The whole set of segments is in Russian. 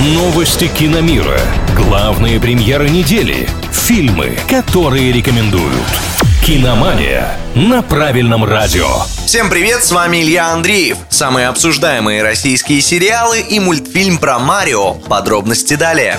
Новости киномира. Главные премьеры недели. Фильмы, которые рекомендуют. Киномания на правильном радио. Всем привет, с вами Илья Андреев. Самые обсуждаемые российские сериалы и мультфильм про Марио. Подробности далее.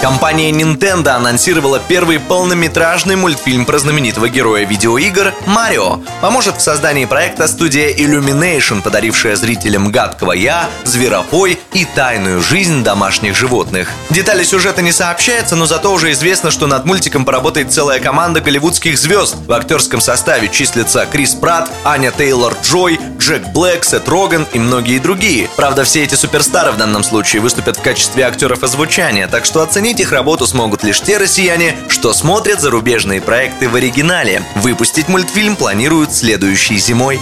Компания Nintendo анонсировала первый полнометражный мультфильм про знаменитого героя видеоигр Марио. Поможет в создании проекта студия Illumination, подарившая зрителям гадкого я, зверопой и тайную жизнь домашних животных. Детали сюжета не сообщаются, но зато уже известно, что над мультиком поработает целая команда голливудских звезд. В актерском составе числятся Крис Пратт, Аня Тейлор-Джой, Джек Блэк, Сет Роган и многие другие. Правда, все эти суперстары в данном случае выступят в качестве актеров озвучания, так что оцените Оценить их работу смогут лишь те россияне, что смотрят зарубежные проекты в оригинале. Выпустить мультфильм планируют следующей зимой.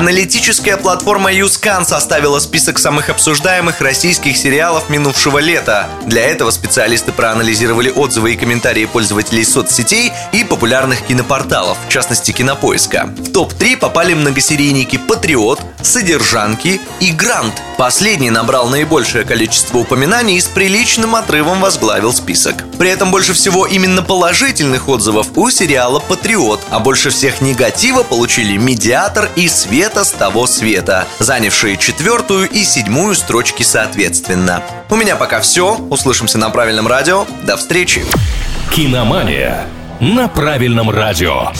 Аналитическая платформа YouScan составила список самых обсуждаемых российских сериалов минувшего лета. Для этого специалисты проанализировали отзывы и комментарии пользователей соцсетей и популярных кинопорталов, в частности Кинопоиска. В топ-3 попали многосерийники «Патриот», «Содержанки» и «Грант». Последний набрал наибольшее количество упоминаний и с приличным отрывом возглавил список. При этом больше всего именно положительных отзывов у сериала «Патриот», а больше всех негатива получили «Медиатор» и «Свет света с того света, занявшие четвертую и седьмую строчки соответственно. У меня пока все. Услышимся на правильном радио. До встречи. Киномания на правильном радио.